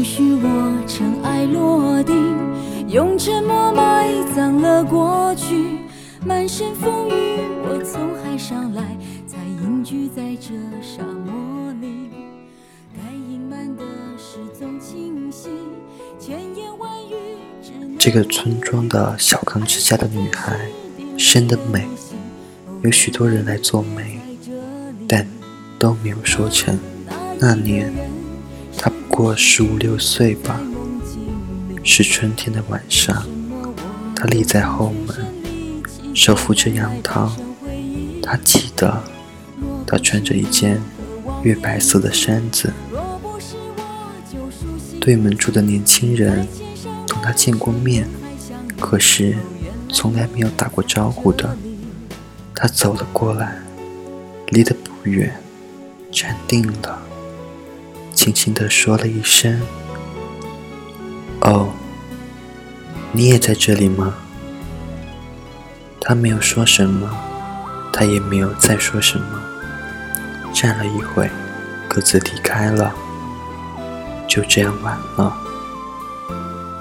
情绪我尘埃落定，用沉默埋葬了过去。满身风雨，我从海上来，才隐居在这沙漠里。该隐瞒的事总清晰，千言万语。这个村庄的小康之家的女孩，生的美，有许多人来做媒，但都没有说成。那年。她不过十五六岁吧。是春天的晚上，她立在后门，手扶着杨桃。她记得，她穿着一件月白色的衫子。对门住的年轻人同她见过面，可是从来没有打过招呼的。她走了过来，离得不远，站定了，轻轻地说了一声。哦，你也在这里吗？他没有说什么，他也没有再说什么。站了一会，各自离开了。就这样晚了。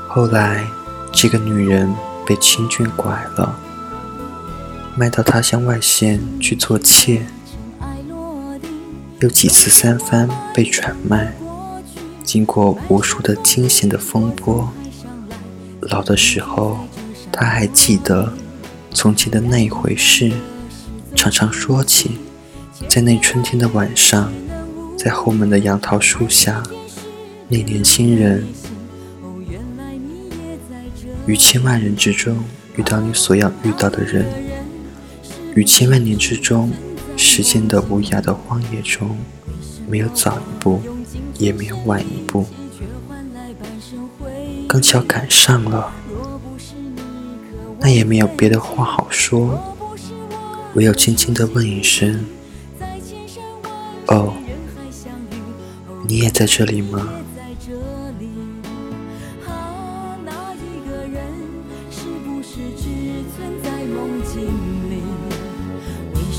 后来，这个女人被清俊拐了，卖到他乡外县去做妾，又几次三番被转卖。经过无数的惊险的风波，老的时候，他还记得从前的那一回事，常常说起。在那春天的晚上，在后门的杨桃树下，那年轻人，于千万人之中遇到你所要遇到的人，于千万年之中，时间的无涯的荒野中，没有早一步。也没有晚一步，刚巧赶上了，那也没有别的话好说，唯有轻轻地问一声：“哦，你也在这里吗？”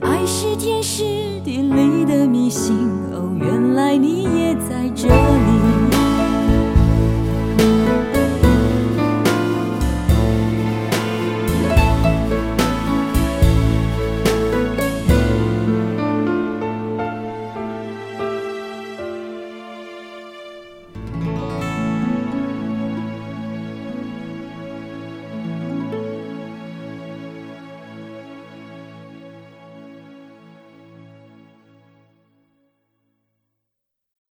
爱是天时地利的迷信，哦，原来你也在这里。